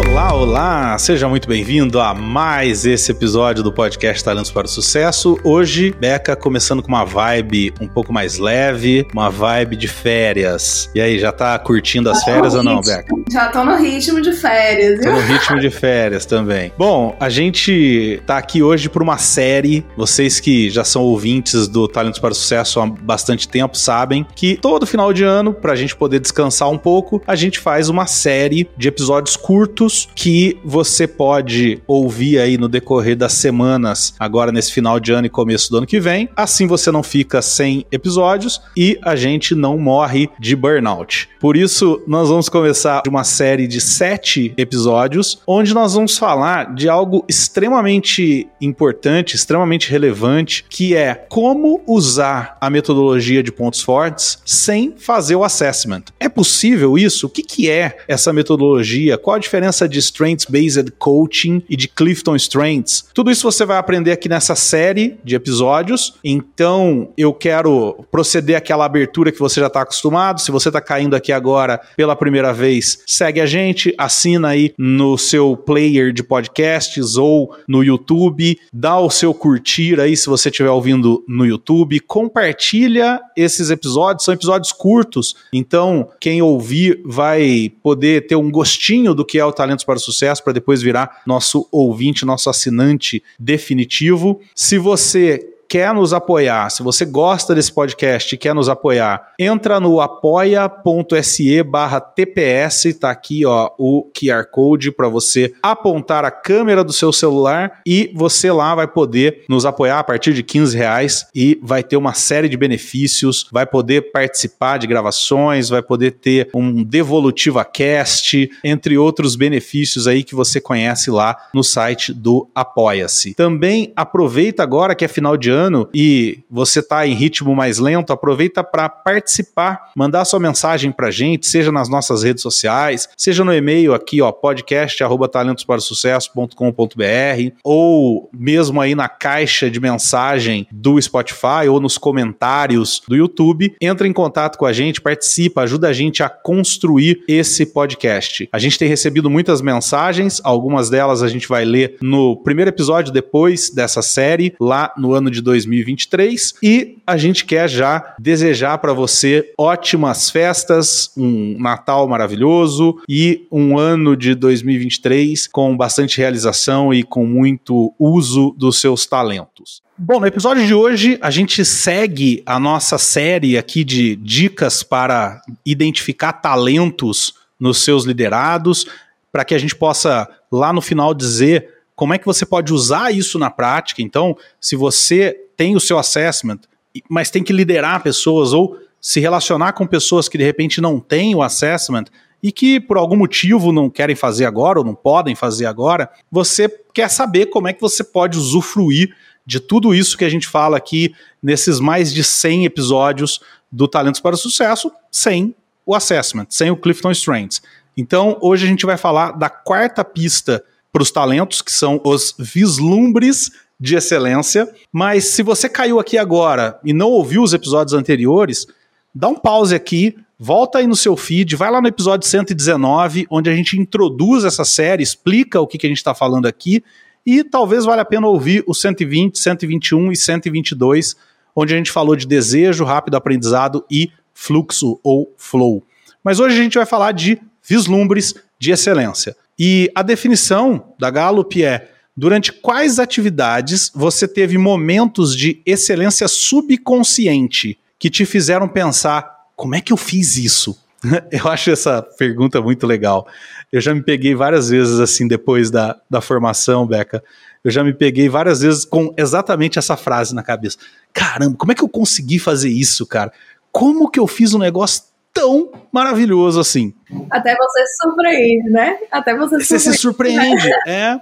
Olá, olá! Seja muito bem-vindo a mais esse episódio do podcast Talentos para o Sucesso. Hoje, Beca começando com uma vibe um pouco mais leve, uma vibe de férias. E aí, já tá curtindo as férias ou não, Beca? Já tô no ritmo de férias, viu? Tô no ritmo de férias também. Bom, a gente tá aqui hoje por uma série. Vocês que já são ouvintes do Talentos para o Sucesso há bastante tempo sabem que todo final de ano, pra gente poder descansar um pouco, a gente faz uma série de episódios curtos que você pode ouvir aí no decorrer das semanas, agora nesse final de ano e começo do ano que vem. Assim você não fica sem episódios e a gente não morre de burnout. Por isso, nós vamos começar uma série de sete episódios, onde nós vamos falar de algo extremamente importante, extremamente relevante, que é como usar a metodologia de pontos fortes sem fazer o assessment. É possível isso? O que, que é essa metodologia? Qual a diferença de Strengths Based Coaching e de Clifton Strengths. Tudo isso você vai aprender aqui nessa série de episódios. Então, eu quero proceder aquela abertura que você já está acostumado. Se você está caindo aqui agora pela primeira vez, segue a gente, assina aí no seu player de podcasts ou no YouTube, dá o seu curtir aí se você estiver ouvindo no YouTube, compartilha esses episódios, são episódios curtos, então quem ouvir vai poder ter um gostinho do que é o talento para o Sucesso para depois virar nosso ouvinte, nosso assinante definitivo. Se você quer nos apoiar, se você gosta desse podcast e quer nos apoiar, entra no apoia.se barra TPS, tá aqui ó, o QR Code para você apontar a câmera do seu celular e você lá vai poder nos apoiar a partir de 15 reais e vai ter uma série de benefícios, vai poder participar de gravações, vai poder ter um Devolutiva Cast, entre outros benefícios aí que você conhece lá no site do Apoia-se. Também aproveita agora que é final de ano ano e você está em ritmo mais lento, aproveita para participar, mandar sua mensagem para a gente, seja nas nossas redes sociais, seja no e-mail aqui, ó, podcast@talentosparosucesso.com.br ou mesmo aí na caixa de mensagem do Spotify ou nos comentários do YouTube. Entra em contato com a gente, participa, ajuda a gente a construir esse podcast. A gente tem recebido muitas mensagens, algumas delas a gente vai ler no primeiro episódio depois dessa série, lá no ano de 2023 e a gente quer já desejar para você ótimas festas, um Natal maravilhoso e um ano de 2023 com bastante realização e com muito uso dos seus talentos. Bom, no episódio de hoje a gente segue a nossa série aqui de dicas para identificar talentos nos seus liderados, para que a gente possa lá no final dizer como é que você pode usar isso na prática? Então, se você tem o seu assessment, mas tem que liderar pessoas ou se relacionar com pessoas que de repente não têm o assessment e que por algum motivo não querem fazer agora ou não podem fazer agora, você quer saber como é que você pode usufruir de tudo isso que a gente fala aqui nesses mais de 100 episódios do Talentos para o Sucesso sem o assessment, sem o Clifton Strengths. Então, hoje a gente vai falar da quarta pista para os talentos, que são os vislumbres de excelência. Mas se você caiu aqui agora e não ouviu os episódios anteriores, dá um pause aqui, volta aí no seu feed, vai lá no episódio 119, onde a gente introduz essa série, explica o que, que a gente está falando aqui, e talvez valha a pena ouvir o 120, 121 e 122, onde a gente falou de desejo, rápido aprendizado e fluxo ou flow. Mas hoje a gente vai falar de vislumbres de excelência. E a definição da Gallup é: durante quais atividades você teve momentos de excelência subconsciente que te fizeram pensar como é que eu fiz isso? Eu acho essa pergunta muito legal. Eu já me peguei várias vezes assim depois da, da formação, Beca. Eu já me peguei várias vezes com exatamente essa frase na cabeça. Caramba, como é que eu consegui fazer isso, cara? Como que eu fiz um negócio tão maravilhoso assim. Até você se surpreende, né? Até você, você se surpreende. é.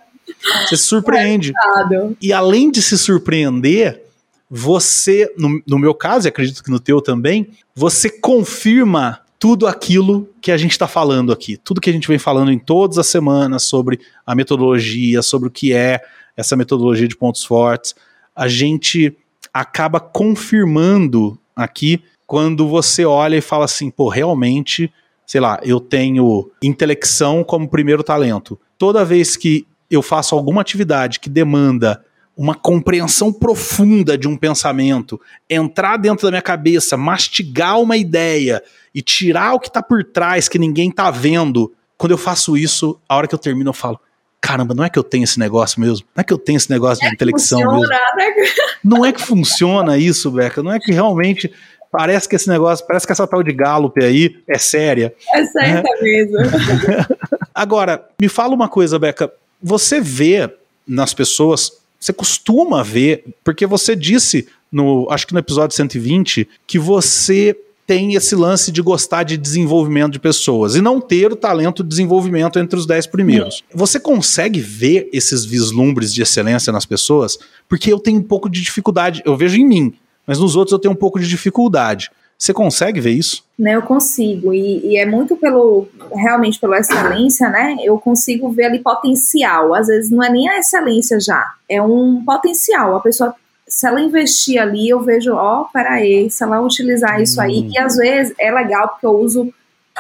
Você se surpreende. É e além de se surpreender, você, no, no meu caso, e acredito que no teu também, você confirma tudo aquilo que a gente está falando aqui, tudo que a gente vem falando em todas as semanas sobre a metodologia, sobre o que é essa metodologia de pontos fortes, a gente acaba confirmando aqui quando você olha e fala assim, pô, realmente, sei lá, eu tenho intelecção como primeiro talento. Toda vez que eu faço alguma atividade que demanda uma compreensão profunda de um pensamento, entrar dentro da minha cabeça, mastigar uma ideia e tirar o que está por trás que ninguém está vendo. Quando eu faço isso, a hora que eu termino, eu falo: caramba, não é que eu tenho esse negócio mesmo? Não é que eu tenho esse negócio é de intelecção funciona, mesmo? Né? Não é que funciona isso, Beca? Não é que realmente parece que esse negócio, parece que essa tal de Gallup aí é séria. É certa né? mesmo. Agora, me fala uma coisa, Beca. Você vê nas pessoas, você costuma ver, porque você disse no, acho que no episódio 120, que você tem esse lance de gostar de desenvolvimento de pessoas e não ter o talento de desenvolvimento entre os dez primeiros. Você consegue ver esses vislumbres de excelência nas pessoas? Porque eu tenho um pouco de dificuldade, eu vejo em mim, mas nos outros eu tenho um pouco de dificuldade. Você consegue ver isso? Né, eu consigo, e, e, é muito pelo, realmente pela excelência, né? Eu consigo ver ali potencial. Às vezes não é nem a excelência já, é um potencial. A pessoa se ela investir ali, eu vejo, ó, oh, peraí, se ela utilizar isso aí, hum. e às vezes é legal porque eu uso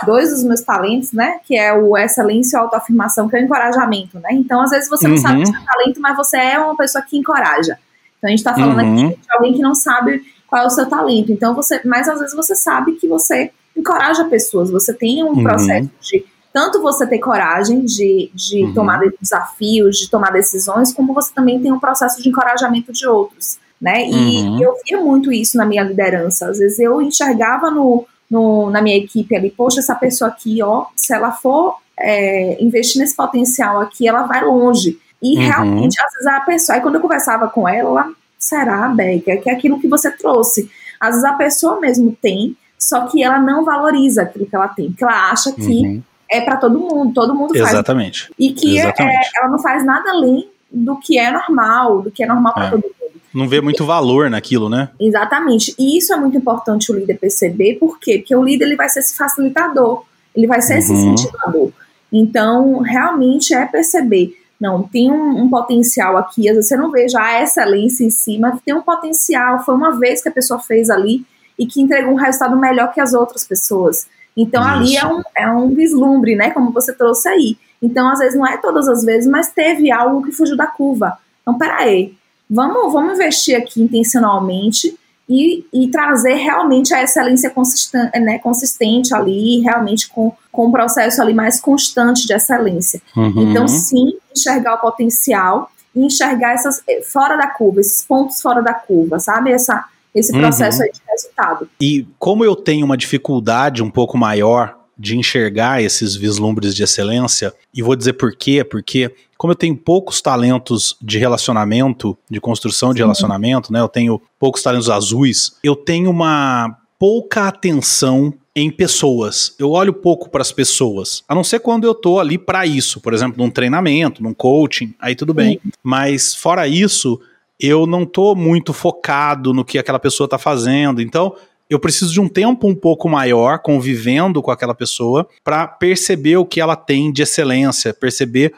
dois dos meus talentos, né, que é o excelência e autoafirmação, que é o encorajamento, né, então às vezes você não uhum. sabe o seu talento, mas você é uma pessoa que encoraja, então a gente tá falando uhum. aqui de alguém que não sabe qual é o seu talento, então você, mas às vezes você sabe que você encoraja pessoas, você tem um uhum. processo de tanto você ter coragem de, de uhum. tomar desafios, de tomar decisões, como você também tem um processo de encorajamento de outros, né? E, uhum. eu via muito isso na minha liderança. Às vezes eu enxergava no, no, na minha equipe ali, poxa, essa pessoa aqui, ó, se ela for é, investir nesse potencial aqui, ela vai longe. E uhum. realmente, às vezes a pessoa, aí quando eu conversava com ela, ela será, Becker, que é aquilo que você trouxe. Às vezes a pessoa mesmo tem, só que ela não valoriza aquilo que ela tem, porque ela acha que uhum é para todo mundo, todo mundo faz. Exatamente. E que é, é, ela não faz nada além do que é normal, do que é normal para é. todo mundo. Não vê muito valor naquilo, né? Exatamente. E isso é muito importante o líder perceber, por quê? Porque o líder ele vai ser esse facilitador, ele vai ser uhum. esse incentivador. Então, realmente é perceber. Não, tem um, um, potencial aqui, às vezes você não vê já a excelência em si, mas tem um potencial. Foi uma vez que a pessoa fez ali e que entregou um resultado melhor que as outras pessoas. Então Isso. ali é um, é um vislumbre, né? Como você trouxe aí. Então, às vezes, não é todas as vezes, mas teve algo que fugiu da curva. Então, peraí, vamos, vamos investir aqui intencionalmente e, e trazer realmente a excelência consistente, né, consistente ali, realmente com, com um processo ali mais constante de excelência. Uhum. Então, sim, enxergar o potencial e enxergar essas eh, fora da curva, esses pontos fora da curva, sabe? Essa, esse processo uhum. de resultado. E como eu tenho uma dificuldade um pouco maior de enxergar esses vislumbres de excelência, e vou dizer por quê, porque como eu tenho poucos talentos de relacionamento, de construção de relacionamento, né? Eu tenho poucos talentos azuis, eu tenho uma pouca atenção em pessoas. Eu olho pouco para as pessoas, a não ser quando eu tô ali para isso, por exemplo, num treinamento, num coaching, aí tudo bem. Uhum. Mas fora isso, eu não tô muito focado no que aquela pessoa tá fazendo. Então, eu preciso de um tempo um pouco maior convivendo com aquela pessoa para perceber o que ela tem de excelência, perceber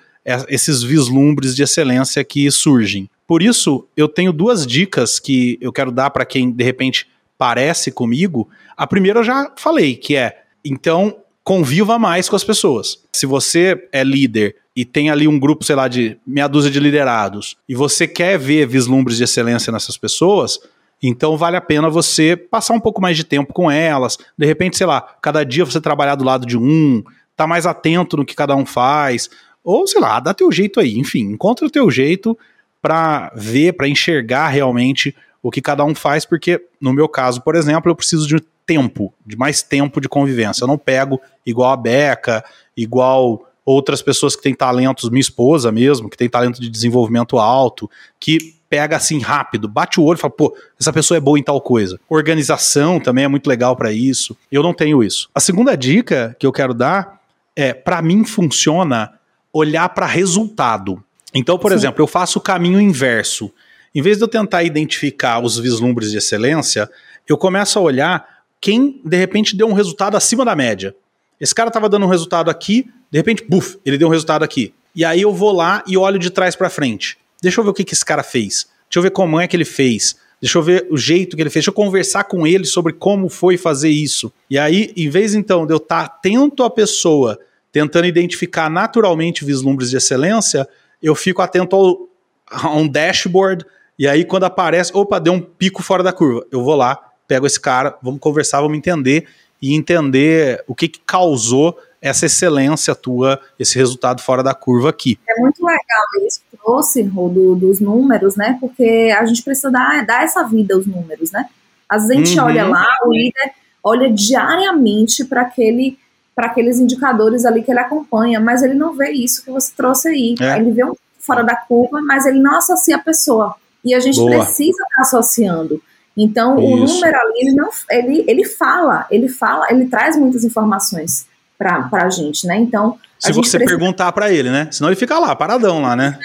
esses vislumbres de excelência que surgem. Por isso, eu tenho duas dicas que eu quero dar para quem de repente parece comigo. A primeira eu já falei, que é então conviva mais com as pessoas. Se você é líder e tem ali um grupo, sei lá, de meia dúzia de liderados, e você quer ver vislumbres de excelência nessas pessoas, então vale a pena você passar um pouco mais de tempo com elas. De repente, sei lá, cada dia você trabalhar do lado de um, tá mais atento no que cada um faz, ou sei lá, dá teu jeito aí, enfim, encontra o teu jeito para ver, para enxergar realmente o que cada um faz, porque no meu caso, por exemplo, eu preciso de tempo, de mais tempo de convivência. Eu não pego igual a Beca, igual outras pessoas que têm talentos, minha esposa mesmo, que tem talento de desenvolvimento alto, que pega assim rápido, bate o olho e fala, pô, essa pessoa é boa em tal coisa. Organização também é muito legal para isso. Eu não tenho isso. A segunda dica que eu quero dar é, para mim funciona olhar para resultado. Então, por Sim. exemplo, eu faço o caminho inverso. Em vez de eu tentar identificar os vislumbres de excelência, eu começo a olhar quem de repente deu um resultado acima da média. Esse cara estava dando um resultado aqui, de repente, buf, ele deu um resultado aqui. E aí eu vou lá e olho de trás para frente. Deixa eu ver o que, que esse cara fez. Deixa eu ver como é que ele fez. Deixa eu ver o jeito que ele fez. Deixa eu conversar com ele sobre como foi fazer isso. E aí, em vez então de eu estar tá atento à pessoa, tentando identificar naturalmente vislumbres de excelência, eu fico atento ao, a um dashboard. E aí, quando aparece, opa, deu um pico fora da curva. Eu vou lá, pego esse cara, vamos conversar, vamos entender e entender o que, que causou essa excelência tua, esse resultado fora da curva aqui. É muito legal isso que trouxe, do, dos números, né? Porque a gente precisa dar, dar essa vida aos números, né? Às vezes a gente uhum. olha lá, o líder olha diariamente para aquele para aqueles indicadores ali que ele acompanha, mas ele não vê isso que você trouxe aí. É. Ele vê um fora da curva, mas ele não associa a pessoa. E a gente Boa. precisa estar associando. Então, isso. o número ali, ele, não, ele, ele fala, ele fala, ele traz muitas informações para a gente, né? Então. Se você precisa... perguntar para ele, né? Senão ele fica lá, paradão lá, né?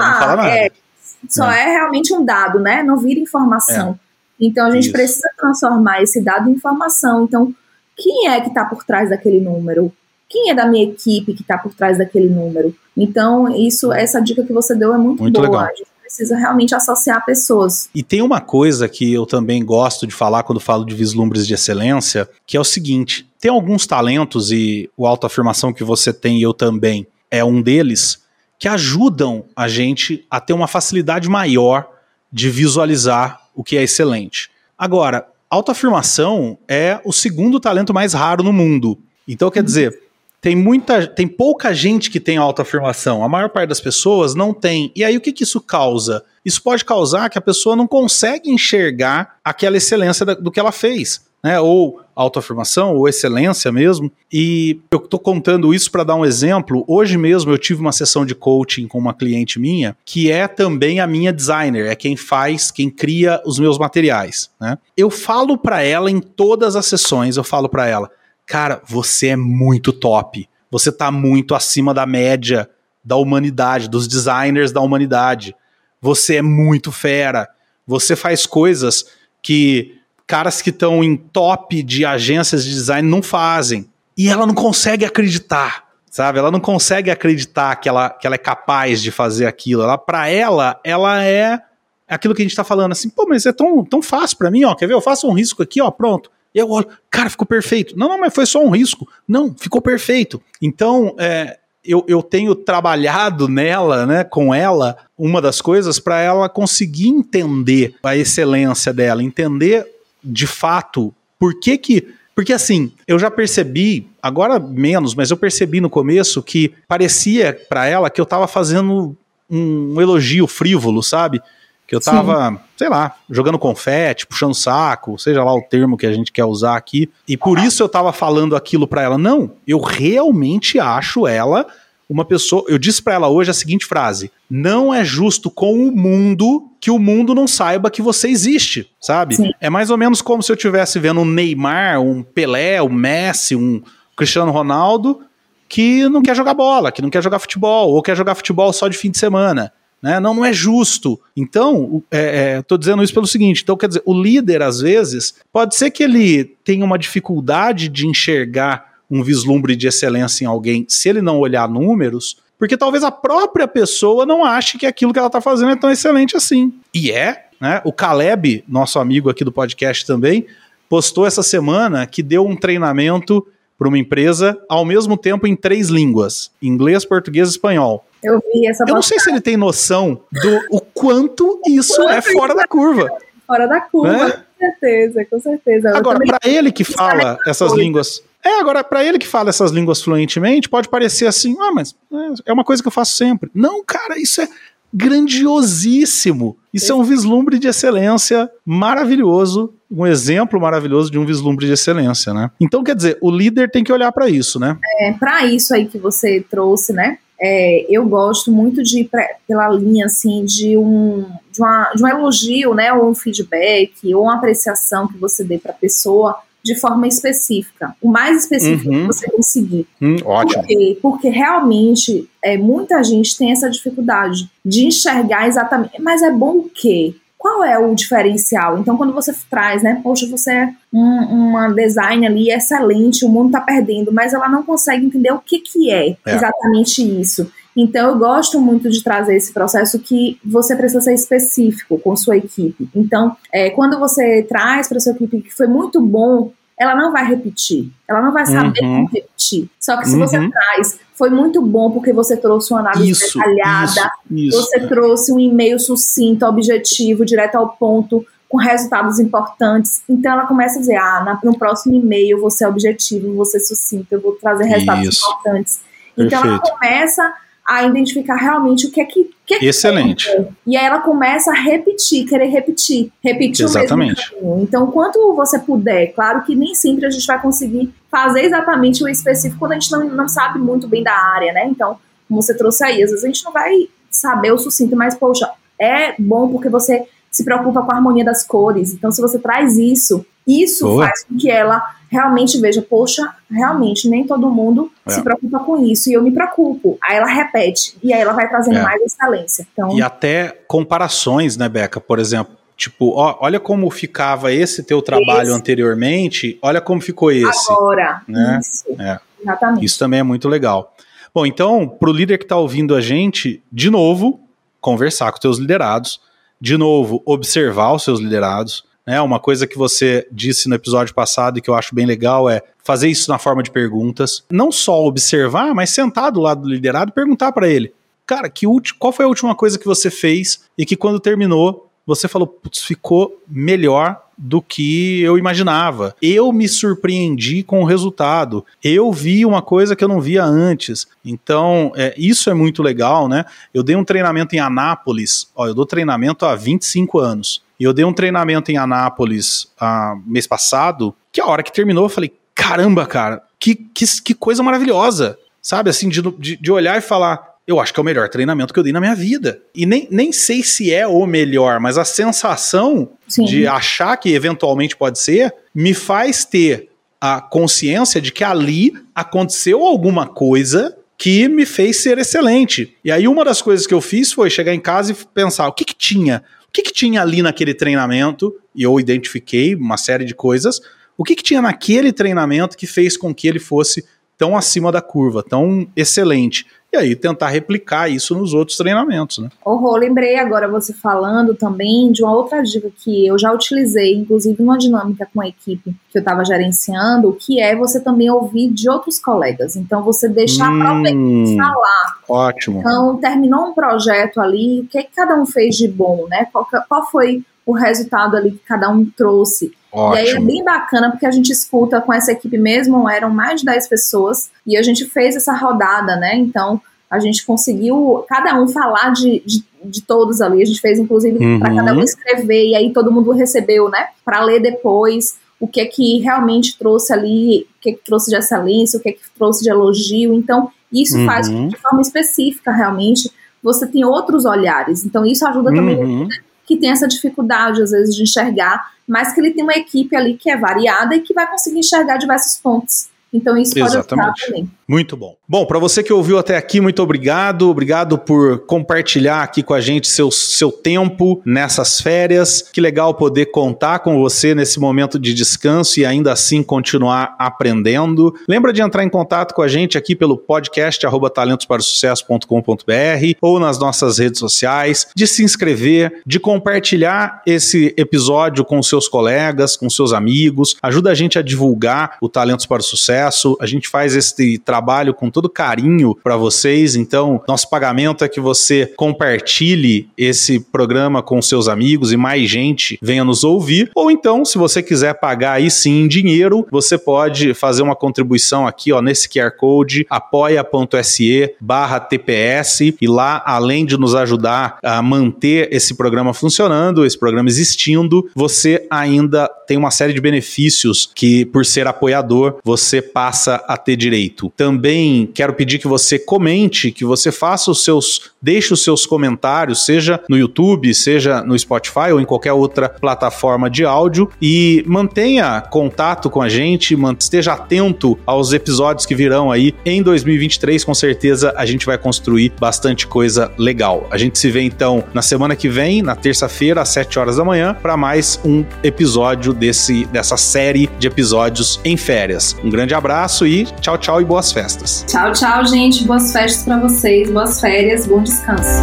Não fala nada. É, só é. é. realmente um dado, né? Não vira informação. É. Então a gente Isso. precisa transformar esse dado em informação. Então, quem é que está por trás daquele número? Quem é da minha equipe que está por trás daquele número? Então, isso, essa dica que você deu é muito, muito boa. Legal. A gente precisa realmente associar pessoas. E tem uma coisa que eu também gosto de falar quando falo de vislumbres de excelência, que é o seguinte: tem alguns talentos, e o autoafirmação que você tem e eu também é um deles, que ajudam a gente a ter uma facilidade maior de visualizar o que é excelente. Agora, autoafirmação é o segundo talento mais raro no mundo. Então, quer dizer, tem muita, tem pouca gente que tem autoafirmação. A maior parte das pessoas não tem. E aí o que, que isso causa? Isso pode causar que a pessoa não consegue enxergar aquela excelência do que ela fez né? Ou autoafirmação, ou excelência mesmo. E eu estou contando isso para dar um exemplo. Hoje mesmo eu tive uma sessão de coaching com uma cliente minha, que é também a minha designer, é quem faz, quem cria os meus materiais. Né? Eu falo para ela em todas as sessões, eu falo para ela, cara, você é muito top. Você está muito acima da média da humanidade, dos designers da humanidade. Você é muito fera. Você faz coisas que caras que estão em top de agências de design não fazem. E ela não consegue acreditar, sabe? Ela não consegue acreditar que ela, que ela é capaz de fazer aquilo. Ela, para ela, ela é aquilo que a gente tá falando assim, pô, mas é tão, tão fácil para mim, ó. Quer ver? Eu faço um risco aqui, ó, pronto. E eu olho, cara, ficou perfeito. Não, não, mas foi só um risco. Não, ficou perfeito. Então, é, eu, eu tenho trabalhado nela, né, com ela, uma das coisas para ela conseguir entender a excelência dela, entender de fato, por que que. Porque assim, eu já percebi, agora menos, mas eu percebi no começo que parecia para ela que eu tava fazendo um elogio frívolo, sabe? Que eu tava, Sim. sei lá, jogando confete, puxando saco, seja lá o termo que a gente quer usar aqui. E por isso eu tava falando aquilo para ela. Não, eu realmente acho ela uma pessoa. Eu disse para ela hoje a seguinte frase: Não é justo com o mundo que o mundo não saiba que você existe, sabe? Sim. É mais ou menos como se eu estivesse vendo um Neymar, um Pelé, um Messi, um Cristiano Ronaldo que não quer jogar bola, que não quer jogar futebol, ou quer jogar futebol só de fim de semana. Né? Não, não é justo. Então, é, é, dizendo isso pelo seguinte: então, quer dizer, o líder, às vezes, pode ser que ele tenha uma dificuldade de enxergar um vislumbre de excelência em alguém se ele não olhar números, porque talvez a própria pessoa não ache que aquilo que ela está fazendo é tão excelente assim. E é, né? O Caleb, nosso amigo aqui do podcast também, postou essa semana que deu um treinamento para uma empresa ao mesmo tempo em três línguas: inglês, português e espanhol. Eu vi essa Eu não sei se ele tem noção do o quanto isso é fora da curva. Fora da curva, né? com certeza, com certeza. Agora, para ele que fala essas línguas é, agora, para ele que fala essas línguas fluentemente, pode parecer assim, ah, mas é, é uma coisa que eu faço sempre. Não, cara, isso é grandiosíssimo. Isso é um vislumbre de excelência maravilhoso, um exemplo maravilhoso de um vislumbre de excelência, né? Então, quer dizer, o líder tem que olhar para isso, né? É, para isso aí que você trouxe, né? É, eu gosto muito de ir pra, pela linha assim de um, de, uma, de um elogio, né, ou um feedback, ou uma apreciação que você dê para a pessoa de forma específica, o mais específico uhum. que você conseguir. Hum, ótimo. Por quê? Porque realmente é, muita gente tem essa dificuldade de enxergar exatamente, mas é bom o quê? qual é o diferencial? Então, quando você traz, né, poxa, você é um, uma design ali excelente, o mundo está perdendo, mas ela não consegue entender o que, que é, é exatamente isso. Então, eu gosto muito de trazer esse processo que você precisa ser específico com sua equipe. Então, é, quando você traz para sua equipe que foi muito bom, ela não vai repetir. Ela não vai saber uhum. como repetir. Só que se uhum. você traz, foi muito bom porque você trouxe uma análise isso, detalhada, isso, isso. você trouxe um e-mail sucinto, objetivo, direto ao ponto, com resultados importantes. Então ela começa a dizer: ah, no próximo e-mail você é objetivo, você é sucinto, eu vou trazer resultados importantes. Então Perfeito. ela começa a identificar realmente o que é que. que, é que Excelente. e aí ela começa a repetir, querer repetir, repetir Exatamente. o mesmo Então, quanto você puder, claro que nem sempre a gente vai conseguir fazer exatamente o específico quando a gente não, não sabe muito bem da área, né? Então, como você trouxe aí, às vezes a gente não vai saber o sucinto, mas, poxa, é bom porque você se preocupa com a harmonia das cores. Então, se você traz isso, isso Boa. faz com que ela realmente veja, poxa, realmente nem todo mundo é. se preocupa com isso e eu me preocupo. Aí ela repete e aí ela vai trazendo é. mais excelência. Então, e até comparações, né, Beca? Por exemplo, tipo, ó, olha como ficava esse teu trabalho esse. anteriormente, olha como ficou esse. Agora, né? isso. É. Exatamente. Isso também é muito legal. Bom, então, para o líder que está ouvindo a gente, de novo, conversar com teus liderados, de novo, observar os seus liderados, né? Uma coisa que você disse no episódio passado e que eu acho bem legal é fazer isso na forma de perguntas. Não só observar, mas sentar do lado do liderado e perguntar para ele: Cara, que qual foi a última coisa que você fez e que quando terminou você falou, putz, ficou melhor do que eu imaginava. Eu me surpreendi com o resultado. Eu vi uma coisa que eu não via antes. Então, é, isso é muito legal, né? Eu dei um treinamento em Anápolis. Ó, eu dou treinamento há 25 anos. E eu dei um treinamento em Anápolis ah, mês passado, que a hora que terminou eu falei, caramba, cara, que, que, que coisa maravilhosa. Sabe, assim, de, de, de olhar e falar, eu acho que é o melhor treinamento que eu dei na minha vida. E nem, nem sei se é o melhor, mas a sensação Sim. de achar que eventualmente pode ser me faz ter a consciência de que ali aconteceu alguma coisa que me fez ser excelente. E aí uma das coisas que eu fiz foi chegar em casa e pensar o que, que tinha o que, que tinha ali naquele treinamento? E eu identifiquei uma série de coisas. O que, que tinha naquele treinamento que fez com que ele fosse tão acima da curva, tão excelente? e aí tentar replicar isso nos outros treinamentos, né? Oh, Rô, lembrei agora você falando também de uma outra dica que eu já utilizei, inclusive numa dinâmica com a equipe que eu estava gerenciando, que é você também ouvir de outros colegas. Então você deixar hum, a própria equipe falar. Ótimo. Então terminou um projeto ali, o que, que cada um fez de bom, né? Qual, qual foi o resultado ali que cada um trouxe. Ótimo. E aí é bem bacana porque a gente escuta com essa equipe mesmo, eram mais de 10 pessoas, e a gente fez essa rodada, né? Então a gente conseguiu cada um falar de, de, de todos ali. A gente fez, inclusive, uhum. para cada um escrever, e aí todo mundo recebeu, né? Para ler depois o que é que realmente trouxe ali, o que é que trouxe de excelência, o que é que trouxe de elogio. Então, isso uhum. faz de forma específica, realmente, você tem outros olhares. Então, isso ajuda também uhum. Que tem essa dificuldade, às vezes, de enxergar, mas que ele tem uma equipe ali que é variada e que vai conseguir enxergar diversos pontos. Então isso pode Exatamente. também. Muito bom. Bom, para você que ouviu até aqui, muito obrigado. Obrigado por compartilhar aqui com a gente seu, seu tempo nessas férias. Que legal poder contar com você nesse momento de descanso e ainda assim continuar aprendendo. Lembra de entrar em contato com a gente aqui pelo podcast talentosparaosucesso.com.br ou nas nossas redes sociais, de se inscrever, de compartilhar esse episódio com seus colegas, com seus amigos. Ajuda a gente a divulgar o Talentos para o sucesso. A gente faz esse trabalho com todo carinho para vocês. Então, nosso pagamento é que você compartilhe esse programa com seus amigos e mais gente venha nos ouvir. Ou então, se você quiser pagar aí sim em dinheiro, você pode fazer uma contribuição aqui ó, nesse QR Code apoia.se barra TPS e lá, além de nos ajudar a manter esse programa funcionando, esse programa existindo, você ainda tem uma série de benefícios que, por ser apoiador, você passa a ter direito. Tanto Também quero pedir que você comente, que você faça os seus, deixe os seus comentários, seja no YouTube, seja no Spotify ou em qualquer outra plataforma de áudio e mantenha contato com a gente, esteja atento aos episódios que virão aí em 2023, com certeza a gente vai construir bastante coisa legal. A gente se vê então na semana que vem, na terça-feira, às 7 horas da manhã, para mais um episódio desse dessa série de episódios em férias. Um grande abraço e tchau, tchau e boas festas. Tchau, tchau, gente. Boas festas para vocês, boas férias, bom descanso.